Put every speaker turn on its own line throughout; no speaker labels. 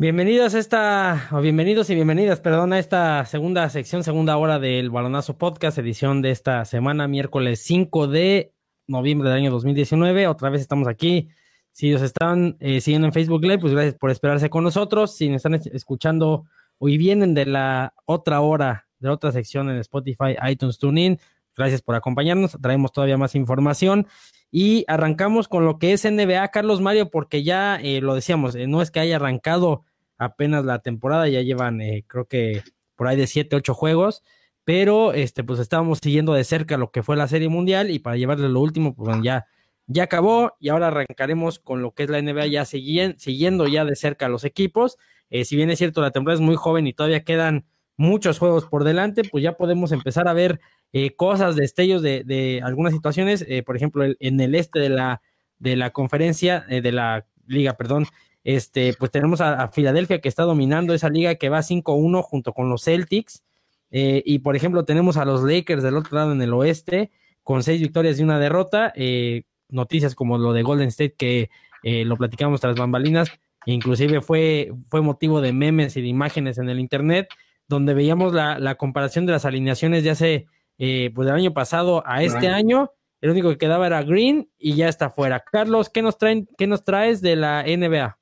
Bienvenidos a esta, o bienvenidos y bienvenidas, perdón, a esta segunda sección, segunda hora del Balonazo Podcast, edición de esta semana, miércoles 5 de noviembre del año 2019. Otra vez estamos aquí. Si os están eh, siguiendo en Facebook Live, pues gracias por esperarse con nosotros. Si nos están escuchando hoy vienen de la otra hora, de otra sección en Spotify, iTunes, TuneIn, gracias por acompañarnos. Traemos todavía más información. Y arrancamos con lo que es NBA, Carlos Mario, porque ya eh, lo decíamos, eh, no es que haya arrancado apenas la temporada, ya llevan eh, creo que por ahí de siete, ocho juegos, pero este pues estábamos siguiendo de cerca lo que fue la Serie Mundial y para llevarle lo último, pues ya, ya acabó y ahora arrancaremos con lo que es la NBA ya siguiendo ya de cerca los equipos. Eh, si bien es cierto, la temporada es muy joven y todavía quedan muchos juegos por delante, pues ya podemos empezar a ver eh, cosas, destellos de, de algunas situaciones, por ejemplo, en el este de la, de la conferencia, de la liga, perdón, este, pues tenemos a, Filadelfia que está dominando esa liga que va 5-1 junto con los Celtics. Eh, y por ejemplo, tenemos a los Lakers del otro lado en el oeste con seis victorias y una derrota. Eh, noticias como lo de Golden State que eh, lo platicamos tras bambalinas, inclusive fue, fue motivo de memes y de imágenes en el internet, donde veíamos la, la comparación de las alineaciones de hace, pues del año pasado a este año. El único que quedaba era Green y ya está fuera. Carlos, ¿qué nos, traen, qué nos traes de la NBA?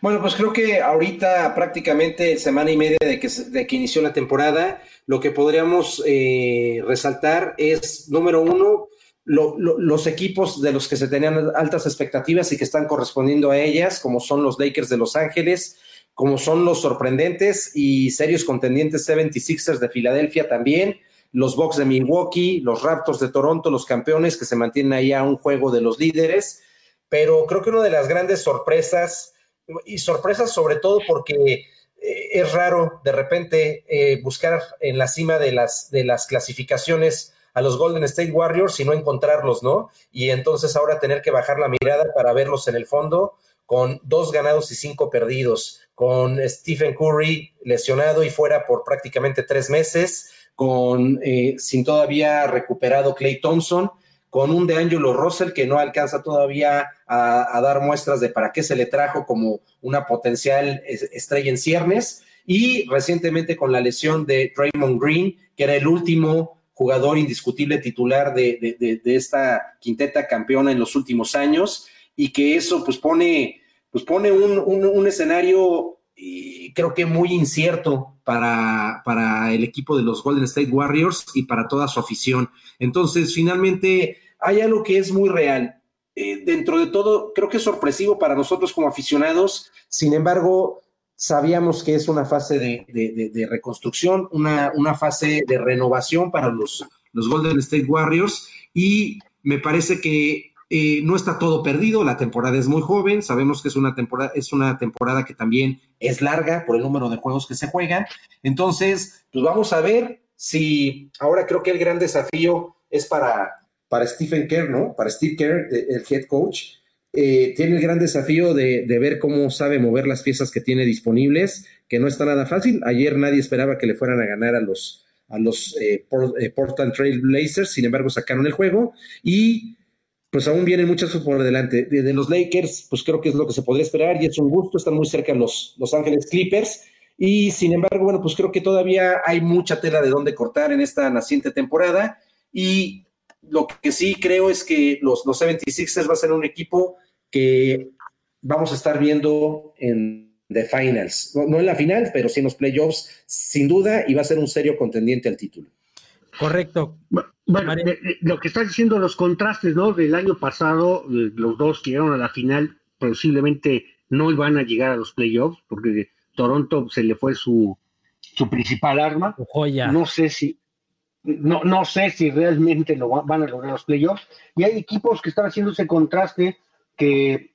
Bueno, pues creo que ahorita prácticamente semana y media de que, de que inició la temporada, lo que podríamos eh, resaltar es, número uno, los equipos de los que se tenían altas expectativas y que están correspondiendo a ellas, como son los Lakers de Los Ángeles, como son los sorprendentes y serios contendientes 76ers de Filadelfia también, los Bucks de Milwaukee, los Raptors de Toronto, los campeones que se mantienen ahí a un juego de los líderes. Pero creo que una de las grandes sorpresas y sorpresas sobre todo porque eh, es raro de repente eh, buscar en la cima de las, de las clasificaciones a los Golden State Warriors y no encontrarlos, ¿no? Y entonces ahora tener que bajar la mirada para verlos en el fondo con dos ganados y cinco perdidos, con Stephen Curry lesionado y fuera por prácticamente tres meses, con eh, sin todavía recuperado Clay Thompson con un de Angelo Russell que no alcanza todavía a, dar muestras de para qué se le trajo como una potencial estrella en ciernes, y recientemente con la lesión de Draymond Green, que era el último jugador indiscutible titular de, esta quinteta campeona en los últimos años, y que eso pues pone, pues pone un, escenario creo que muy incierto para, para el equipo de los Golden State Warriors y para toda su afición. Entonces, finalmente, hay algo que es muy real. Eh, dentro de todo, creo que es sorpresivo para nosotros como aficionados, sin embargo, sabíamos que es una fase de, reconstrucción, una, una, fase de renovación para los, los Golden State Warriors. Y me parece que eh, no está todo perdido, la temporada es muy joven, sabemos que es una temporada, es una temporada que también es larga por el número de juegos que se juegan, entonces, pues vamos a ver si ahora creo que el gran desafío es para, para Stephen Kerr, ¿no? Para Steve Kerr, el head coach, eh, tiene el gran desafío de, ver cómo sabe mover las piezas que tiene disponibles, que no está nada fácil. Ayer nadie esperaba que le fueran a ganar a los, a los eh, eh, Portland Trail Blazers, sin embargo sacaron el juego y pues aún vienen muchas cosas por delante. De, los Lakers, pues creo que es lo que se podría esperar y es un gusto, están muy cerca los Los Ángeles Clippers. Y sin embargo, bueno, pues creo que todavía hay mucha tela de dónde cortar en esta naciente temporada. Y lo que sí creo es que los, los 76ers va a ser un equipo que vamos a estar viendo en The Finals. No, en la final, pero sí en los playoffs, sin duda, y va a ser un serio contendiente al título.
Correcto.
Bueno, lo que estás diciendo, los contrastes, ¿no? Del año pasado, los dos que llegaron a la final, posiblemente no iban a llegar a los playoffs, porque Toronto se le fue su, su principal arma. No sé si, no, no sé si realmente lo van a lograr los playoffs. Y hay equipos que están haciendo ese contraste que,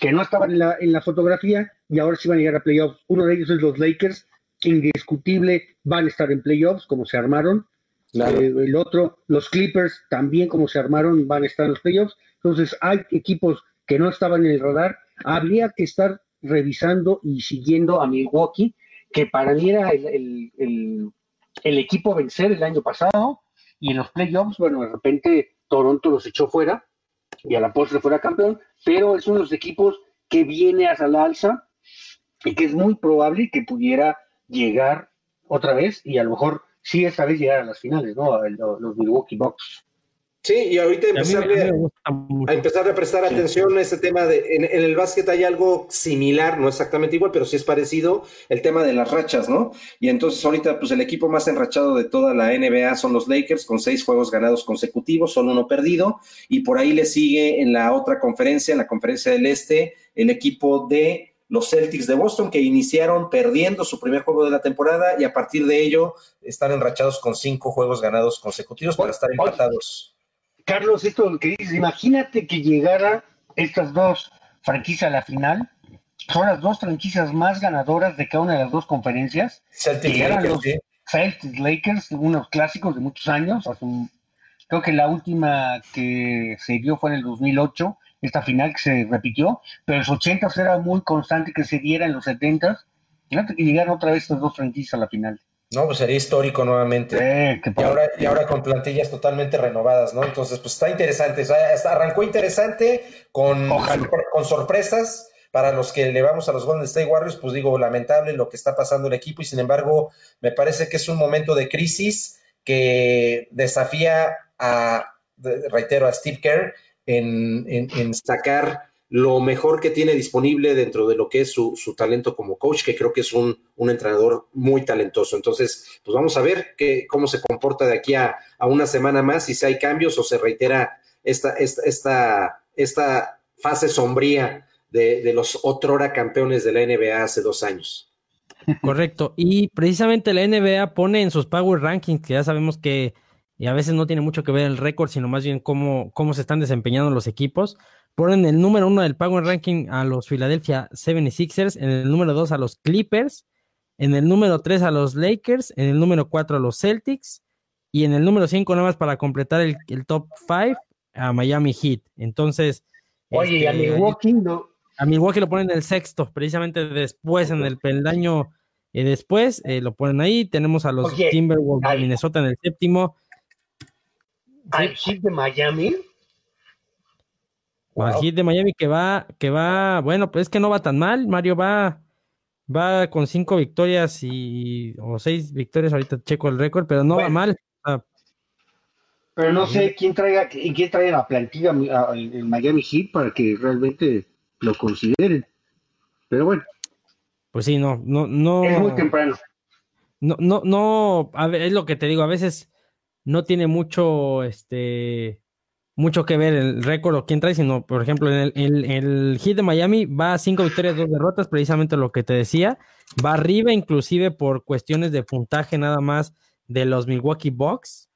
que no estaban en la, en la fotografía y ahora sí van a llegar a playoffs. Uno de ellos es los Lakers, que indiscutible van a estar en playoffs, como se armaron. Eh, el otro, los Clippers, también como se armaron, van a estar en los playoffs. Entonces, hay equipos que no estaban en el radar. Habría que estar revisando y siguiendo a Milwaukee, que para mí era el el equipo vencer el año pasado y en los playoffs, bueno, de repente Toronto los echó fuera y a la postre fuera campeón, pero es uno de los equipos que viene hasta la alza y que es muy probable que pudiera llegar otra vez y a lo mejor sí esta vez llegar a las finales, ¿no? Los Milwaukee Bucks.
Sí, y ahorita empezarle, a, empezar a prestar atención a este tema de, en, el básquet hay algo similar, no exactamente igual, pero sí es parecido, el tema de las rachas, ¿no? Y entonces ahorita, pues el equipo más enrachado de toda la NBA son los Lakers, con seis juegos ganados consecutivos, solo uno perdido, y por ahí le sigue en la otra conferencia, en la conferencia del Este, el equipo de los Celtics de Boston, que iniciaron perdiendo su primer juego de la temporada y a partir de ello están enrachados con cinco juegos ganados consecutivos para estar empatados.
Carlos, esto que dices, imagínate que llegara estas dos franquicias a la final, son las dos franquicias más ganadoras de cada una de las dos conferencias.
Celtics Lakers,
Celtics Lakers, unos clásicos de muchos años. creo que la última que se dio fue en el 2008, esta final que se repitió, pero en los 80 era muy constante que se diera en los 70. Imagínate que llegaran otra vez estas dos franquicias a la final.
No, pues sería histórico nuevamente. y, ahora, y ahora con plantillas totalmente renovadas, ¿no? Entonces, pues está interesante. arrancó interesante con, con sorpresas. Para los que le vamos a los Golden State Warriors, pues digo, lamentable lo que está pasando el equipo y sin embargo, me parece que es un momento de crisis que desafía a, reitero, a Steve Kerr en, en, en sacar lo mejor que tiene disponible dentro de lo que es su, talento como coach, que creo que es un, entrenador muy talentoso. Entonces, pues vamos a ver cómo se comporta de aquí a, una semana más, si hay cambios o se reitera esta, esta, esta, esta fase sombría de, de los otrora campeones de la NBA hace dos años.
Correcto. Y precisamente la NBA pone en sus Power Rankings, que ya sabemos que a veces no tiene mucho que ver el récord, sino más bien cómo, cómo se están desempeñando los equipos Ponen el número uno del Power Ranking a los Philadelphia 76ers, en el número dos a los Clippers, en el número tres a los Lakers, en el número cuatro a los Celtics y en el número cinco nada más para completar el, top five a Miami Heat. Entonces...
Oye, y a este, Milwaukee no.
A Milwaukee lo ponen en el sexto, precisamente después, en el peldaño eh, después, eh, lo ponen ahí. Tenemos a los Timberwolves de Minnesota en el séptimo.
¿Al Heat de Miami?
Wow. de Miami que va, que va, bueno, pues es que no va tan mal. Mario va, va con cinco victorias y o seis victorias, ahorita checo el récord, pero no va mal.
pero no sé quién traiga, quién trae la plantilla el Miami Heat para que realmente lo consideren. Pero bueno.
Pues sí, no, no, no.
Es muy temprano.
No, no, no, a ver, es lo que te digo, a veces no tiene mucho, este, mucho que ver el récord o quién trae, sino, por ejemplo, en el, el, Heat de Miami va a cinco victorias, dos derrotas, precisamente lo que te decía. Va arriba, inclusive por cuestiones de puntaje nada más de los Milwaukee Bucks.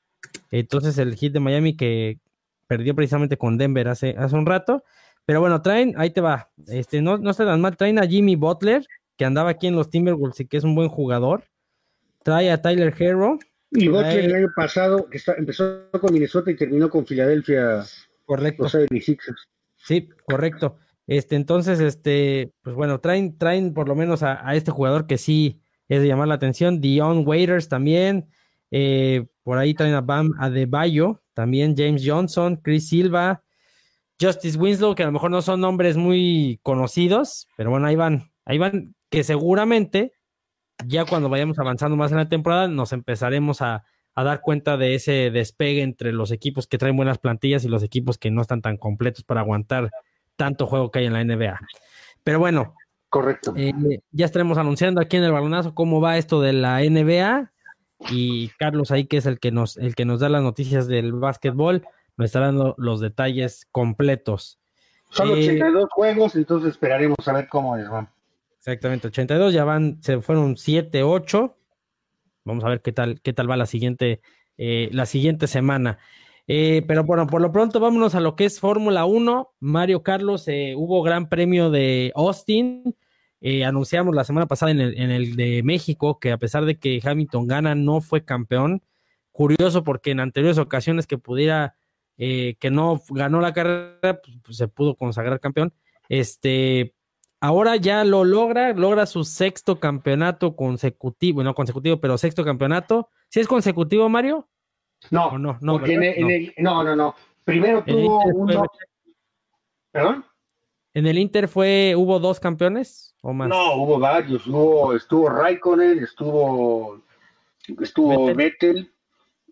Entonces, el Heat de Miami que perdió precisamente con Denver hace, hace un rato. Pero bueno, traen, ahí te va. Este, no, no se dan mal, traen a Jimmy Butler, que andaba aquí en los Timberwolves y que es un buen jugador. Trae a Tyler Hero,
y Butler el año pasado, que está, empezó con Minnesota y terminó con Filadelfia.
Correcto. Sí, correcto. Este, entonces, este, pues bueno, traen, traen por lo menos a, este jugador que sí es de llamar la atención. Dion Waiters también. Eh, por ahí traen a Bam Adebayo, también James Johnson, Chris Silva, Justice Winslow, que a lo mejor no son nombres muy conocidos, pero bueno, ahí van, ahí van, que seguramente ya cuando vayamos avanzando más en la temporada, nos empezaremos a, dar cuenta de ese despegue entre los equipos que traen buenas plantillas y los equipos que no están tan completos para aguantar tanto juego que hay en la NBA. Pero bueno,
correcto.
Eh, ya estaremos anunciando aquí en el balonazo cómo va esto de la NBA y Carlos ahí que es el que nos el que nos da las noticias del básquetbol, nos estará dando los detalles completos.
Son 82 eh, juegos, entonces esperaremos a ver cómo es.
Exactamente, 82, ya van, se fueron 7, 8. Vamos a ver qué tal, qué tal va la siguiente, eh, la siguiente semana. Eh, pero bueno, por lo pronto vámonos a lo que es Fórmula 1. Mario Carlos, eh, hubo gran premio de Austin. anunciamos la semana pasada en el, en el, de México que a pesar de que Hamilton gana, no fue campeón. Curioso porque en anteriores ocasiones que pudiera, que no ganó la carrera, pues, pues, se pudo consagrar campeón. Este, ahora ya lo logra, logra su sexto campeonato consecutivo, no consecutivo, pero sexto campeonato. ¿Sí es consecutivo, Mario?
No, no, no, no. no, no, Primero tuvo uno. ¿Perdón?
¿En el Inter fue, hubo dos campeones o más?
No, hubo varios. Hubo, estuvo Raikkonen, estuvo, estuvo Vettel,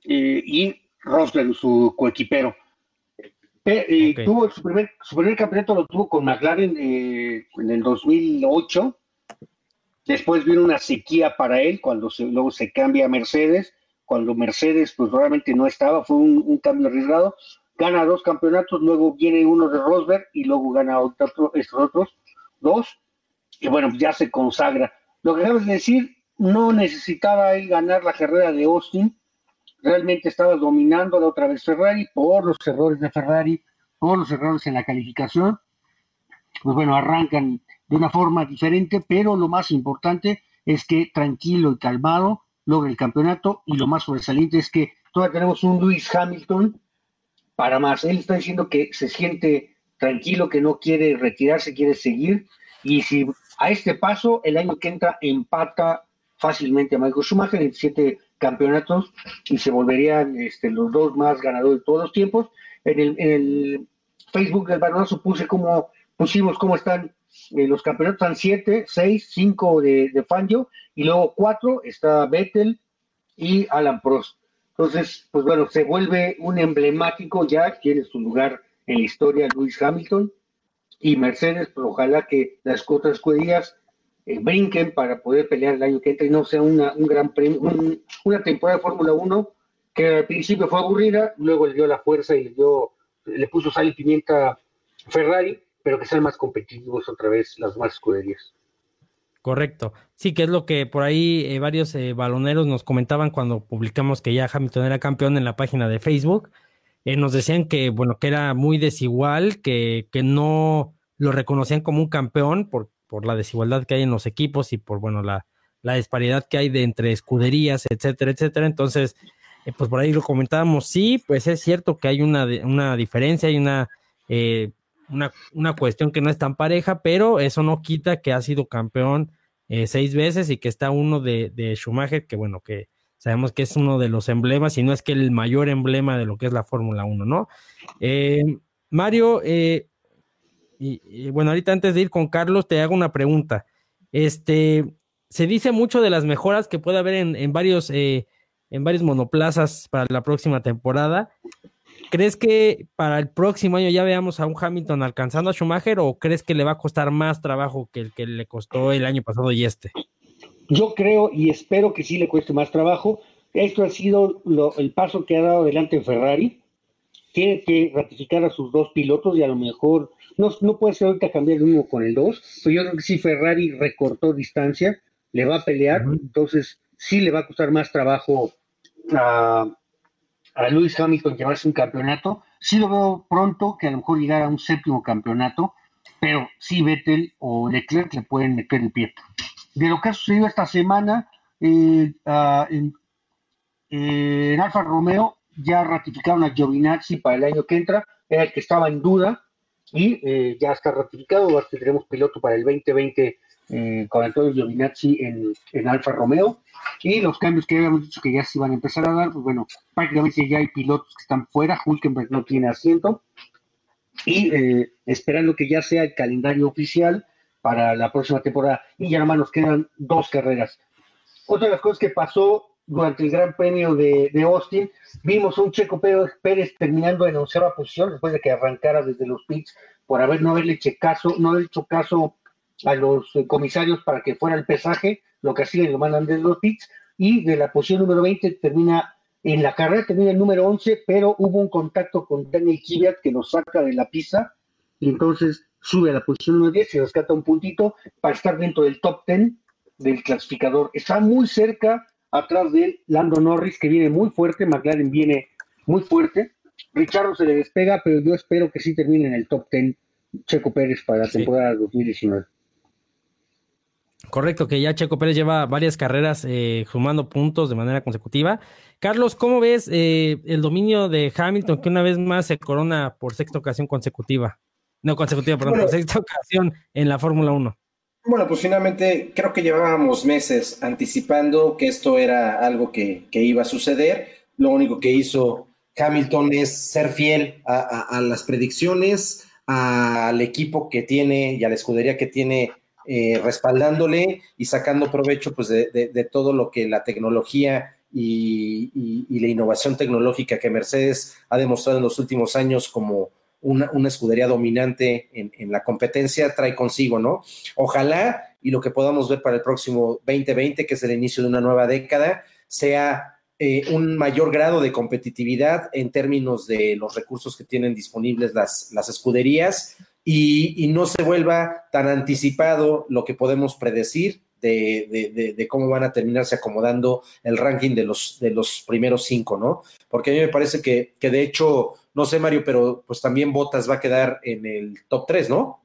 eh, y Rosberg, su coequipero. Eh, tuvo su primer, su primer campeonato lo tuvo con McLaren eh, en el 2008. Después vino una sequía para él cuando se, luego se cambia a Mercedes. Cuando Mercedes pues realmente no estaba, fue un, cambio arriesgado. Gana dos campeonatos, luego viene uno de Rosberg y luego gana otro, estos otros dos. Y bueno, ya se consagra. Lo que acabas de decir, no necesitaba él ganar la carrera de Austin realmente estaba dominando la otra vez Ferrari por los errores de Ferrari, por los errores en la calificación. Pues bueno, arrancan de una forma diferente, pero lo más importante es que tranquilo y calmado logra el campeonato y lo más sobresaliente es que todavía tenemos un Lewis Hamilton para más. Él está diciendo que se siente tranquilo, que no quiere retirarse, quiere seguir y si a este paso el año que entra empata fácilmente a Michael Schumacher en siete campeonatos y se volverían este, los dos más ganadores de todos los tiempos. En el, en el Facebook del Balonazo puse como, pusimos cómo están eh, los campeonatos, están siete, seis, cinco de, de Fangio y luego cuatro está Vettel y Alan Prost. Entonces, pues bueno, se vuelve un emblemático ya, tiene su lugar en la historia Luis Hamilton y Mercedes, pues ojalá que las otras escuderías eh, brinquen para poder pelear el año que entra y no sea una, un gran premio, una temporada de Fórmula 1 que al principio fue aburrida, luego le dio la fuerza y le dio, le puso sal y pimienta Ferrari, pero que sean más competitivos otra vez las más escuderías.
Correcto. Sí, que es lo que por ahí eh, varios eh, baloneros nos comentaban cuando publicamos que ya Hamilton era campeón en la página de Facebook. nos decían que, bueno, que era muy desigual, que, que no lo reconocían como un campeón por, por la desigualdad que hay en los equipos y por, bueno, la, la disparidad que hay de entre escuderías, etcétera, etcétera. Entonces, eh, pues por ahí lo comentábamos, sí, pues es cierto que hay una, una diferencia, hay una, eh, una, una, cuestión que no es tan pareja, pero eso no quita que ha sido campeón eh, seis veces y que está uno de, de, Schumacher, que bueno, que sabemos que es uno de los emblemas, y no es que el mayor emblema de lo que es la Fórmula 1, ¿no? Mario, eh, y, bueno, ahorita antes de ir con Carlos, te hago una pregunta. Este, se dice mucho de las mejoras que puede haber en, varios, eh, en varios monoplazas para la próxima temporada. ¿Crees que para el próximo año ya veamos a un Hamilton alcanzando a Schumacher o crees que le va a costar más trabajo que el que le costó el año pasado y este?
Yo creo y espero que sí le cueste más trabajo. Esto ha sido el paso que ha dado adelante Ferrari. Tiene que ratificar a sus dos pilotos y a lo mejor no, no puede ser ahorita cambiar el uno con el dos, pero yo creo que si Ferrari recortó distancia, le va a pelear, entonces sí le va a costar más trabajo a, a Lewis Hamilton llevarse un campeonato. Sí lo veo pronto que a lo mejor llegara a un séptimo campeonato, pero sí Vettel o Leclerc le pueden meter el pie. De lo que ha sucedido esta semana, eh, en, eh, en Alfa Romeo ya ratificaron a Giovinazzi para el año que entra, era el que estaba en duda, y eh, ya está ratificado, tendremos piloto para el 2020 eh, con Antonio Giovinazzi en, en, Alfa Romeo. Y los cambios que habíamos dicho que ya se iban a empezar a dar, pues bueno, prácticamente ya hay pilotos que están fuera, Hulkenberg no tiene asiento. Y eh, esperando que ya sea el calendario oficial para la próxima temporada. Y ya nomás nos quedan dos carreras. Otra de las cosas que pasó durante el Gran Premio de, Austin, vimos un Checo Pérez, terminando en onceava posición después de que arrancara desde los pits por haber no haberle hecho caso, no haber hecho caso a los comisarios para que fuera el pesaje, lo que hacían lo mandan desde los pits, y de la posición número 20 termina en la carrera, termina el número 11, pero hubo un contacto con Daniel Kiviat que nos saca de la pista, y entonces sube a la posición número 10 y rescata un puntito para estar dentro del top 10 del clasificador. Está muy cerca Atrás de él, Lando Norris, que viene muy fuerte. McLaren viene muy fuerte. Richardo se le despega, pero yo espero que sí termine en el top 10 Checo Pérez para la temporada 2019.
Correcto, que ya Checo Pérez lleva varias carreras eh, sumando puntos de manera consecutiva. Carlos, ¿cómo ves eh, el dominio de Hamilton que una vez más se corona por sexta ocasión consecutiva? No consecutiva, perdón, por sexta ocasión en la Fórmula 1.
Bueno, pues finalmente creo que llevábamos meses anticipando que esto era algo que, iba a suceder. Lo único que hizo Hamilton es ser fiel a, las predicciones, al equipo que tiene y a la escudería que tiene eh, respaldándole y sacando provecho pues, de, todo lo que la tecnología y, la innovación tecnológica que Mercedes ha demostrado en los últimos años como una, escudería dominante en, la competencia trae consigo, ¿no? Ojalá y lo que podamos ver para el próximo 2020, que es el inicio de una nueva década, sea eh, un mayor grado de competitividad en términos de los recursos que tienen disponibles las, escuderías y, no se vuelva tan anticipado lo que podemos predecir de, cómo van a terminarse acomodando el ranking de los, de los primeros cinco, ¿no? Porque a mí me parece que de hecho, no sé, Mario, pero pues también Botas va a quedar en el top 3, ¿no?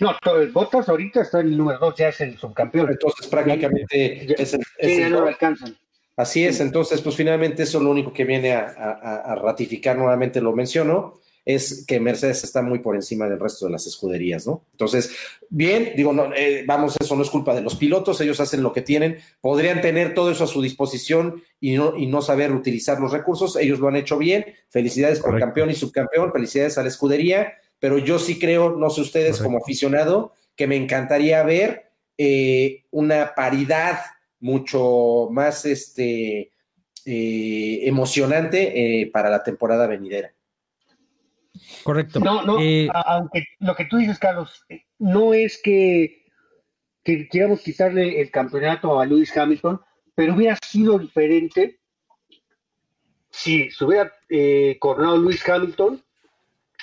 No, Botas ahorita está en el número 2, ya es el subcampeón.
Entonces prácticamente es
el, no lo alcanzan.
Así es, entonces pues finalmente eso es lo único que viene a, a ratificar nuevamente, lo menciono, es que Mercedes está muy por encima del resto de las escuderías, ¿no? Entonces, bien, digo, no, eh, vamos, eso no es culpa de los pilotos, ellos hacen lo que tienen, podrían tener todo eso a su disposición y no, y no saber utilizar los recursos, ellos lo han hecho bien, felicidades por campeón y subcampeón, felicidades a la escudería, pero yo sí creo, no sé ustedes como aficionado, que me encantaría ver eh, una paridad mucho más este, eh, emocionante para la temporada venidera.
Correcto.
No, no, eh, aunque lo que tú dices, Carlos, no es que, que quieramos quitarle el campeonato a Lewis Hamilton, pero hubiera sido diferente si se hubiera eh, coronado Lewis Hamilton,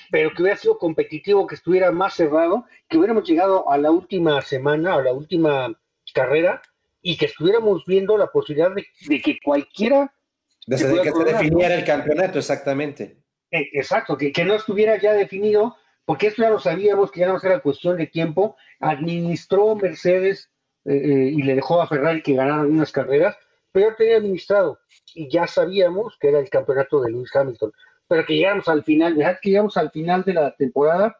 pero que hubiera sido competitivo, que estuviera más cerrado, que hubiéramos llegado a la última semana, a la última carrera, y que estuviéramos viendo la posibilidad de, que cualquiera...
Desde que se definiera el campeonato, exactamente.
Eh, exacto, que, que, no estuviera ya definido, porque esto ya lo sabíamos, que ya no era cuestión de tiempo. Administró Mercedes eh, eh, y le dejó a Ferrari que ganara algunas carreras, pero tenía administrado y ya sabíamos que era el campeonato de Lewis Hamilton. Pero que llegamos al final, dejad que llegamos al final de la temporada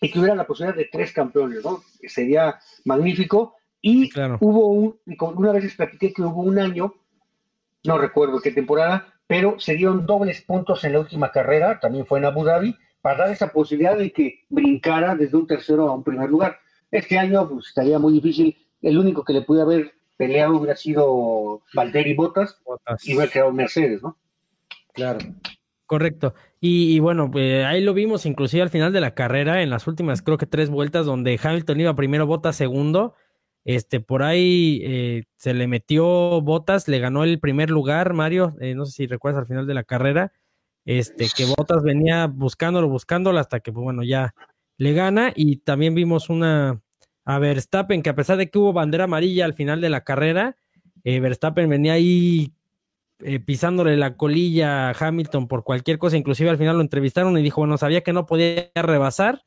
y que hubiera la posibilidad de tres campeones, ¿no? Sería magnífico. Y hubo un, una vez les platiqué que hubo un año, no recuerdo qué temporada, pero se dieron dobles puntos en la última carrera, también fue en Abu Dhabi, para dar esa posibilidad de que brincara desde un tercero a un primer lugar. Este año pues, estaría muy difícil, el único que le pude haber peleado hubiera sido Valtteri Bottas, y hubiera quedado Mercedes, ¿no?
Claro.
Correcto. Y, bueno, pues ahí lo vimos inclusive al final de la carrera, en las últimas creo que tres vueltas, donde Hamilton iba primero, Bottas segundo, este, por ahí eh, se le metió Botas, le ganó el primer lugar, Mario, eh, no sé si recuerdas al final de la carrera, este, que Botas venía buscándolo, buscándolo hasta que, pues, bueno, ya le gana. Y también vimos una a Verstappen, que a pesar de que hubo bandera amarilla al final de la carrera, eh, Verstappen venía ahí pisándole la colilla a Hamilton por cualquier cosa, inclusive al final lo entrevistaron y dijo, bueno, sabía que no podía rebasar,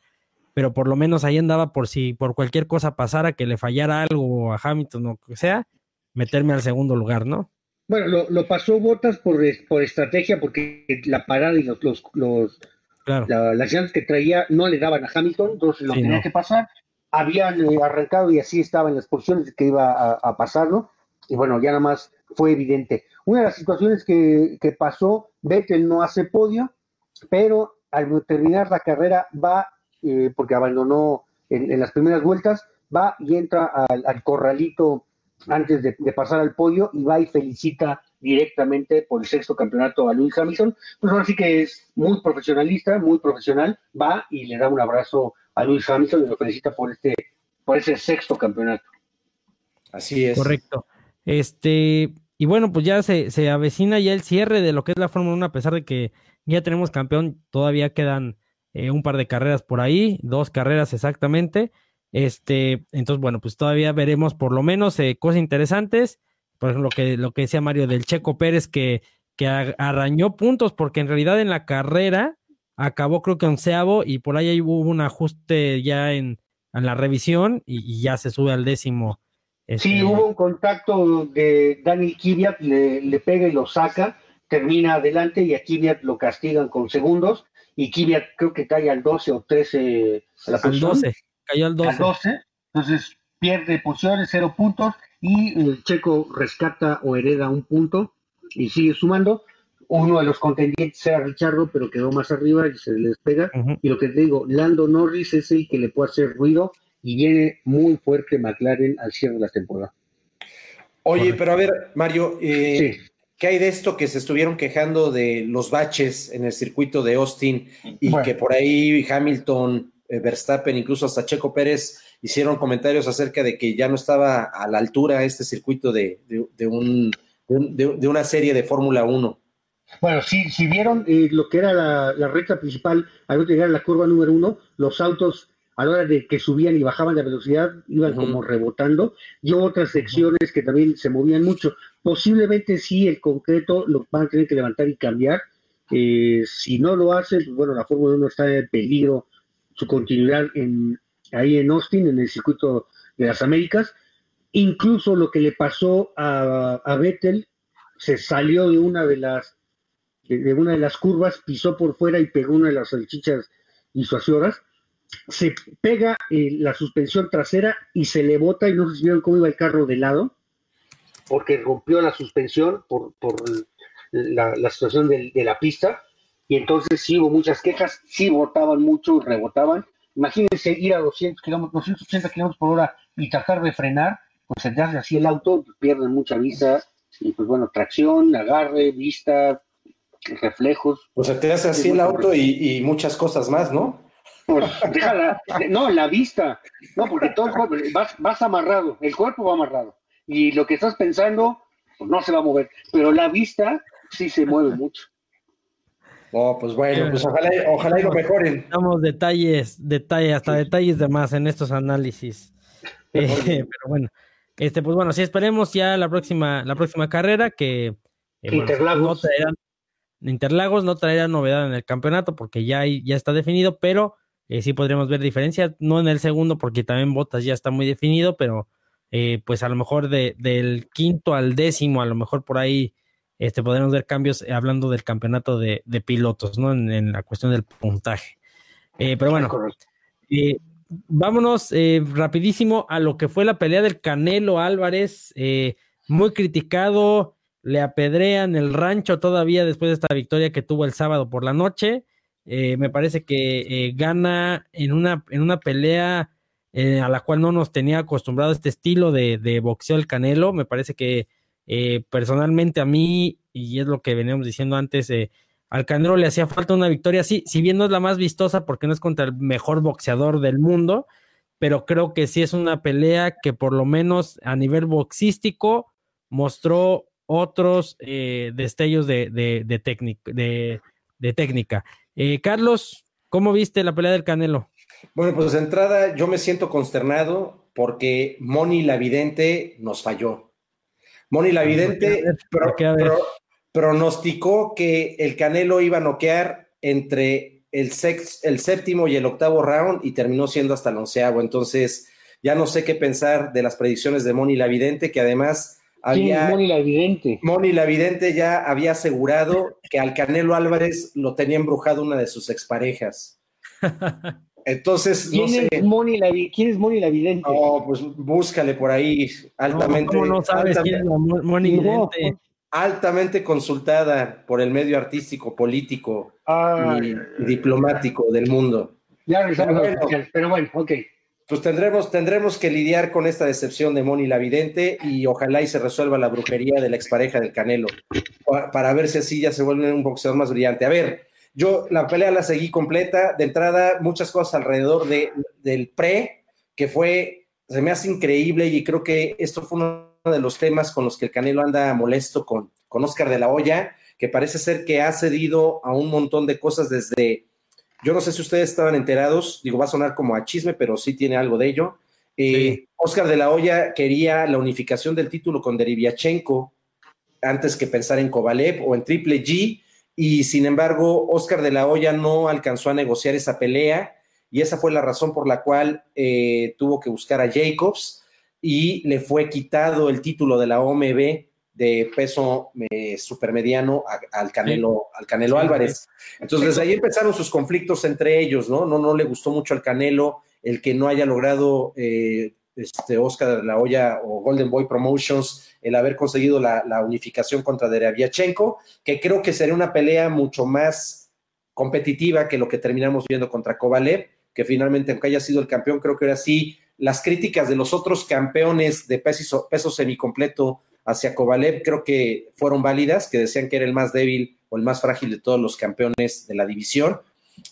pero por lo menos ahí andaba por si por cualquier cosa pasara, que le fallara algo a Hamilton o que sea, meterme al segundo lugar, ¿no?
Bueno, lo, pasó Botas por, por estrategia, porque la parada y los, los, las llantas que traía no le daban a Hamilton, entonces lo tenía que pasar. Habían eh, arrancado y así estaba en las posiciones que iba a, pasarlo, y bueno, ya nada más fue evidente. Una de las situaciones que, que pasó, Vettel no hace podio, pero al terminar la carrera va eh, porque abandonó en, las primeras vueltas, va y entra al, corralito antes de, pasar al podio y va y felicita directamente por el sexto campeonato a Lewis Hamilton. Pues ahora sí que es muy profesionalista, muy profesional, va y le da un abrazo a Lewis Hamilton y lo felicita por este, por ese sexto campeonato.
Así es.
Correcto. Este, y bueno, pues ya se, se avecina ya el cierre de lo que es la Fórmula 1, a pesar de que ya tenemos campeón, todavía quedan eh, un par de carreras por ahí, dos carreras exactamente. Este, entonces, bueno, pues todavía veremos por lo menos eh, cosas interesantes. Por ejemplo, lo que, lo que decía Mario del Checo Pérez, que, que arañó puntos, porque en realidad en la carrera acabó creo que onceavo y por ahí hubo un ajuste ya en, en la revisión y, ya se sube al décimo.
Sí, este, hubo un contacto de Daniel Kiviat, le, le, pega y lo saca, termina adelante y a Kiviat lo castigan con segundos y Kvyat creo que cae al 12 o 13
a la al 12, cayó al 12.
Al 12, entonces pierde posiciones, cero puntos y el Checo rescata o hereda un punto y sigue sumando. uno de los contendientes era Richardo, pero quedó más arriba y se le despega. Y lo que te digo, Lando Norris es el que le puede hacer ruido y viene muy fuerte McLaren al cierre de la temporada.
Oye, pero a ver, Mario, eh, ¿qué hay de esto que se estuvieron quejando de los baches en el circuito de Austin y que por ahí Hamilton, eh, Verstappen, incluso hasta Checo Pérez hicieron comentarios acerca de que ya no estaba a la altura este circuito de, un, de, una serie de Fórmula 1?
Bueno, si, si vieron eh, lo que era la, la recta principal, al llegar a la curva número uno, los autos a la hora de que subían y bajaban de velocidad, iban como rebotando, y otras secciones que también se movían mucho. Posiblemente sí, el concreto lo van a tener que levantar y cambiar. Eh, si no lo hacen, pues bueno, la Fórmula 1 está en peligro su continuidad en, ahí en Austin, en el circuito de las Américas. Incluso lo que le pasó a, a Vettel, se salió de una de las de, una de las curvas, pisó por fuera y pegó una de las salchichas disuasoras se pega eh, la suspensión trasera y se le bota y no se vieron cómo iba el carro de lado, porque rompió la suspensión por, por la, situación de, la pista, y entonces sí hubo muchas quejas, sí botaban mucho, rebotaban. Imagínense ir a 200 kilómetros, 280 kilómetros por hora y tratar de frenar, pues se hace así el auto, pierden mucha vista, y pues bueno, tracción, agarre, vista, reflejos.
O sea, te hace así el auto y muchas cosas más, ¿no?
déjala, no, la vista, no, porque todo el cuerpo, vas, amarrado, el cuerpo va amarrado, y lo que estás pensando, pues no se va a mover, pero la vista sí se mueve mucho.
Oh, pues bueno, pues ojalá, ojalá y lo mejoren.
Damos detalles, detalles, hasta detalles de más en estos análisis. Eh, pero bueno, este, pues bueno, sí esperemos ya la próxima, la próxima carrera que
eh, Interlagos.
no Interlagos no traerá novedad en el campeonato porque ya, ya está definido, pero eh, sí podríamos ver diferencia, no en el segundo porque también Botas ya está muy definido, pero eh, pues a lo mejor de, del quinto al décimo, a lo mejor por ahí este, podremos ver cambios eh, hablando del campeonato de, pilotos, ¿no? En, la cuestión del puntaje. pero bueno, vámonos rapidísimo a lo que fue la pelea del Canelo Álvarez, muy criticado, le apedrean el rancho todavía después de esta victoria que tuvo el sábado por la noche. Eh, me parece que eh, gana en una, en una pelea eh, a la cual no nos tenía acostumbrado este estilo de, de boxeo el Canelo. Me parece que personalmente a mí, y es lo que veníamos diciendo antes, al Canelo le hacía falta una victoria, sí, si bien no es la más vistosa porque no es contra el mejor boxeador del mundo, pero creo que sí es una pelea que por lo menos a nivel boxístico mostró otros destellos de, de, de, técnica. Eh, Carlos, ¿cómo viste la pelea del Canelo?
Bueno, pues de entrada yo me siento consternado porque Moni Lavidente nos falló. Moni Lavidente pronosticó que el Canelo iba a noquear entre el, el séptimo y el octavo round y terminó siendo hasta el onceavo. Entonces, ya no sé qué pensar de las predicciones de Moni Lavidente, que además
había, Moni Lavidente.
Moni Lavidente ya había asegurado que al Canelo Álvarez lo tenía embrujado una de sus exparejas. Entonces,
¿Quién, no es Moni ¿Quién es Moni Lavidente?
No, pues búscale por ahí, altamente.
No, sabes quién es Moni Lavidente?
Altamente consultada por el medio artístico, político y, diplomático del mundo.
Ya pero bueno, ok
pues tendremos, tendremos que lidiar con esta decepción de Moni Lavidente y ojalá y se resuelva la brujería de la expareja del Canelo para ver si así ya se vuelve un boxeador más brillante. A ver, yo la pelea la seguí completa, de entrada muchas cosas alrededor de, del pre, que fue, se me hace increíble y creo que esto fue uno de los temas con los que el Canelo anda molesto con, con Oscar de la Hoya, que parece ser que ha cedido a un montón de cosas desde yo no sé si ustedes estaban enterados, digo, va a sonar como a chisme, pero sí tiene algo de ello. Eh, Oscar de la Hoya quería la unificación del título con Deriviachenko antes que pensar en Kovalev o en Triple G, y sin embargo, Oscar de la Hoya no alcanzó a negociar esa pelea, y esa fue la razón por la cual eh, tuvo que buscar a Jacobs y le fue quitado el título de la OMB de peso eh, supermediano al Canelo, al Canelo Álvarez. Entonces, desde ahí empezaron sus conflictos entre ellos, ¿no? No, no le gustó mucho al Canelo el que no haya logrado eh, este Oscar de la Hoya o Golden Boy Promotions el haber conseguido la, unificación contra Derevyachenko, que creo que sería una pelea mucho más competitiva que lo que terminamos viendo contra Kovalev, que finalmente, aunque haya sido el campeón, creo que era así. Las críticas de los otros campeones de peso, peso semicompleto hacia Kovalev creo que fueron válidas, que decían que era el más débil o el más frágil de todos los campeones de la división,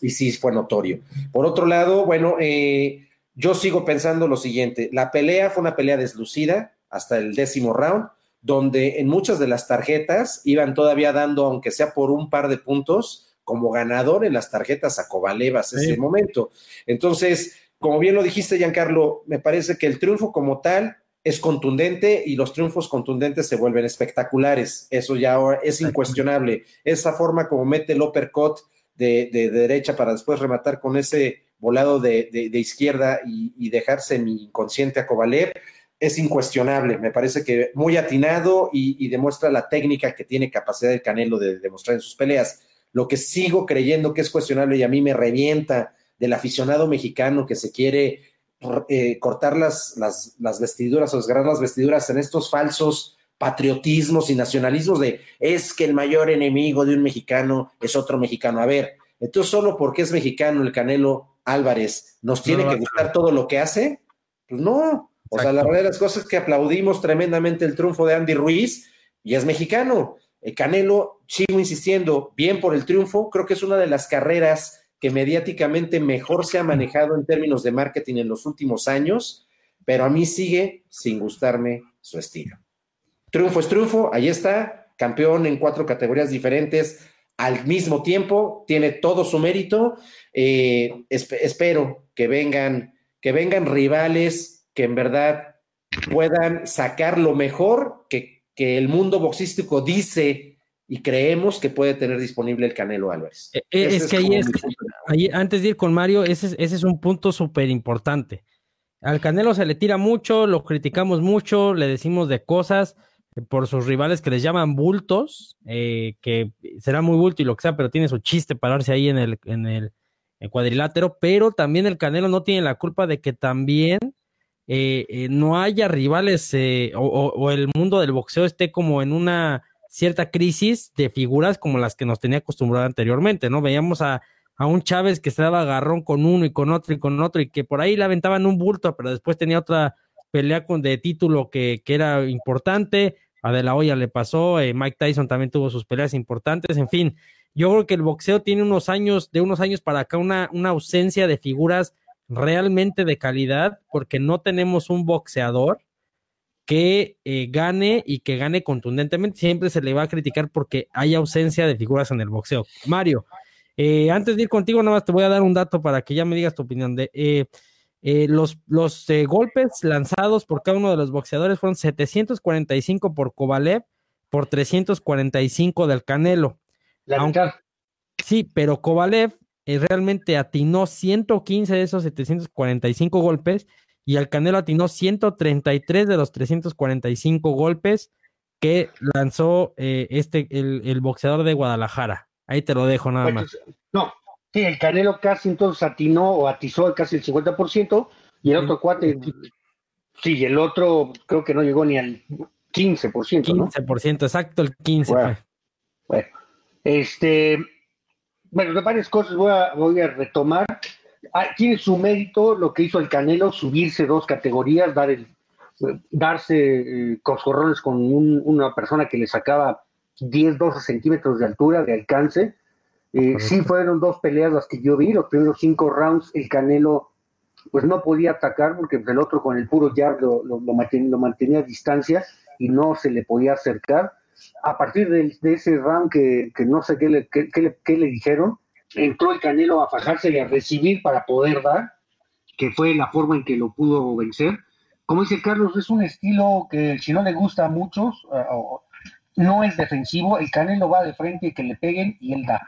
y sí fue notorio. Por otro lado, bueno, eh, yo sigo pensando lo siguiente, la pelea fue una pelea deslucida hasta el décimo round, donde en muchas de las tarjetas iban todavía dando, aunque sea por un par de puntos, como ganador en las tarjetas a Kovalev hasta ese momento. Entonces, como bien lo dijiste, Giancarlo, me parece que el triunfo como tal es contundente y los triunfos contundentes se vuelven espectaculares. Eso ya es incuestionable. Esa forma como mete el uppercut de, derecha para después rematar con ese volado de, izquierda y, dejarse mi inconsciente a Kovalev es incuestionable. Me parece que muy atinado y, demuestra la técnica que tiene capacidad el Canelo de demostrar en sus peleas. Lo que sigo creyendo que es cuestionable y a mí me revienta del aficionado mexicano que se quiere eh, cortar las, las, las, vestiduras o desgarrar las vestiduras en estos falsos patriotismos y nacionalismos de es que el mayor enemigo de un mexicano es otro mexicano. A ver, entonces solo porque es mexicano el Canelo Álvarez, ¿nos tiene que gustar todo lo que hace? Pues no. O sea, la verdad de las cosas es que aplaudimos tremendamente el triunfo de Andy Ruiz y es mexicano. El Canelo, sigo insistiendo, bien por el triunfo, creo que es una de las carreras que mediáticamente mejor se ha manejado en términos de marketing en los últimos años, pero a mí sigue sin gustarme su estilo. Triunfo es triunfo, ahí está, campeón en cuatro categorías diferentes al mismo tiempo, tiene todo su mérito. Eh, espero que vengan, que vengan rivales que en verdad puedan sacar lo mejor que, que el mundo boxístico dice y creemos que puede tener disponible el Canelo Álvarez.
Eh, eh, es, que ahí es, ahí, antes de ir con Mario, ese, ese es un punto súper importante. Al Canelo se le tira mucho, lo criticamos mucho, le decimos de cosas, por sus rivales que les llaman bultos, eh, que será muy bulto y lo que sea, pero tiene su chiste pararse ahí en el, en el, cuadrilátero, pero también el Canelo no tiene la culpa de que también eh, eh, no haya rivales o, el mundo del boxeo esté como en una cierta crisis de figuras como las que nos tenía acostumbrado anteriormente, ¿no? Veíamos a, a un Chávez que se daba agarrón con uno y con otro y con otro y que por ahí le aventaban un bulto, pero después tenía otra pelea con, de título que, que era importante a De La Hoya le pasó, eh, Mike Tyson también tuvo sus peleas importantes, en fin, yo creo que el boxeo tiene unos años, de unos años para acá, una, una ausencia de figuras realmente de calidad, porque no tenemos un boxeador que eh, gane y que gane contundentemente. Siempre se le va a criticar porque hay ausencia de figuras en el boxeo. Mario, eh, antes de ir contigo, nada más te voy a dar un dato para que ya me digas tu opinión. De, eh, los los eh, golpes lanzados por cada uno de los boxeadores fueron 745 por Kovalev, por 345 del Canelo.
La
Sí, pero Kovalev eh, realmente atinó 115 de esos 745 golpes y al Canelo atinó 133 de los 345 golpes que lanzó este el, el, boxeador de Guadalajara. Ahí te lo dejo nada más.
No, Sí, el Canelo casi entonces atinó o atizó casi el 50% y el otro cuate, sí, el otro creo que no llegó ni al 15%. ¿no?
15%, exacto, el 15%.
Bueno, este, bueno, de varias cosas voy a, voy a retomar. Ah, tiene su mérito lo que hizo el Canelo, subirse dos categorías, dar el, darse eh, coscorrones con una persona que le sacaba 10, 12 centímetros de altura, de alcance eh, sí fueron dos peleas las que yo vi, los primeros cinco rounds el Canelo pues no podía atacar porque el otro con el puro jab lo, lo, mantenía, a distancia y no se le podía acercar. A partir de, ese round que, no sé qué le, qué, le, dijeron, entró el Canelo a fajarse y a recibir para poder dar, que fue la forma en que lo pudo vencer. Como dice Carlos, es un estilo que si no le gusta a muchos, eh, no es defensivo, el Canelo va de frente y que le peguen y él da.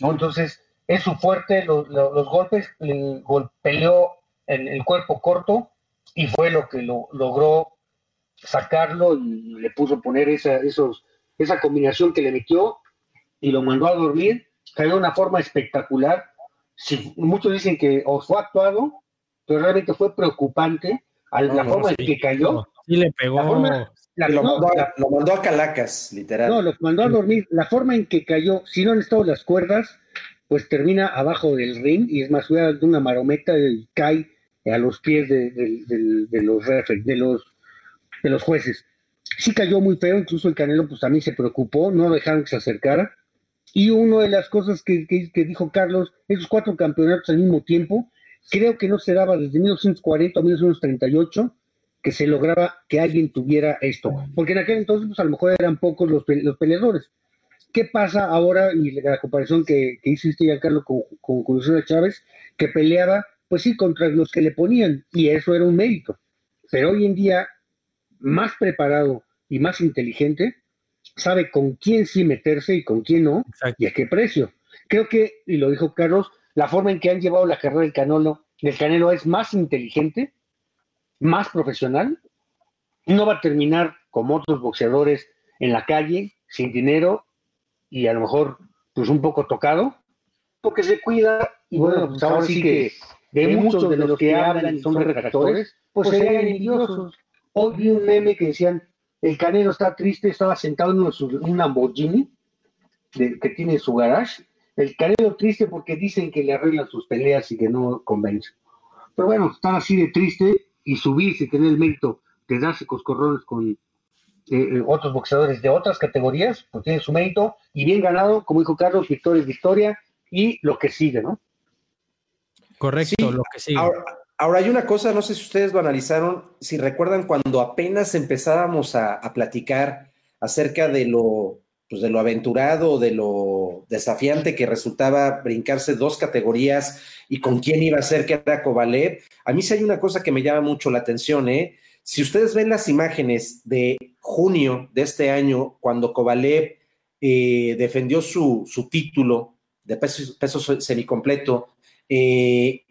Entonces, es su fuerte, los, golpes, le golpeó en el cuerpo corto y fue lo que lo, logró sacarlo y le puso poner esa, esos, esa combinación que le metió y lo mandó a dormir. Cayó de una forma espectacular. Si, muchos dicen que os fue actuado, pero realmente fue preocupante a la forma en que cayó.
Sí le pegó,
lo, mandó a, Calacas, literal.
No, lo mandó a dormir. La forma en que cayó, si no han estado las cuerdas, pues termina abajo del ring y es más, de una marometa y cae a los pies de, los de los de los jueces. Sí cayó muy feo, incluso el Canelo pues también se preocupó, no dejaron que se acercara. Y una de las cosas que, que, dijo Carlos, esos cuatro campeonatos al mismo tiempo, creo que no se daba desde 1940 a 1938 que se lograba que alguien tuviera esto. Porque en aquel entonces, pues a lo mejor eran pocos los, los peleadores. ¿Qué pasa ahora? Y la comparación que, que hiciste ya, Carlos, con, con, Chávez, que peleaba, pues sí, contra los que le ponían, y eso era un mérito. Pero hoy en día, más preparado y más inteligente, sabe con quién sí meterse y con quién no, y a qué precio. Creo que, y lo dijo Carlos, la forma en que han llevado la carrera del Canelo, del Canelo es más inteligente, más profesional, no va a terminar como otros boxeadores en la calle, sin dinero y a lo mejor pues un poco tocado, porque se cuida y bueno, pues ahora sí que de muchos de los que hablan y son retractores, pues, pues serían envidiosos. Hoy vi un meme que decían, el Canelo está triste, estaba sentado en un Lamborghini que tiene su garage. El Canelo triste porque dicen que le arreglan sus peleas y que no convence. Pero bueno, estar así de triste y subirse y tener el mérito de darse coscorrones con eh, eh, otros boxeadores de otras categorías, pues tiene su mérito y bien ganado, como dijo Carlos, victoria es victoria y lo que sigue, ¿no?
Correcto, lo que sigue.
Ahora, hay una cosa, no sé si ustedes lo analizaron, si recuerdan cuando apenas empezábamos a, platicar acerca de lo, pues de lo aventurado, de lo desafiante que resultaba brincarse dos categorías y con quién iba a ser, que era Kovalev. A mí sí hay una cosa que me llama mucho la atención, ¿eh? Si ustedes ven las imágenes de junio de este año, cuando Kovalev eh, defendió su, título de peso, peso semicompleto, eh,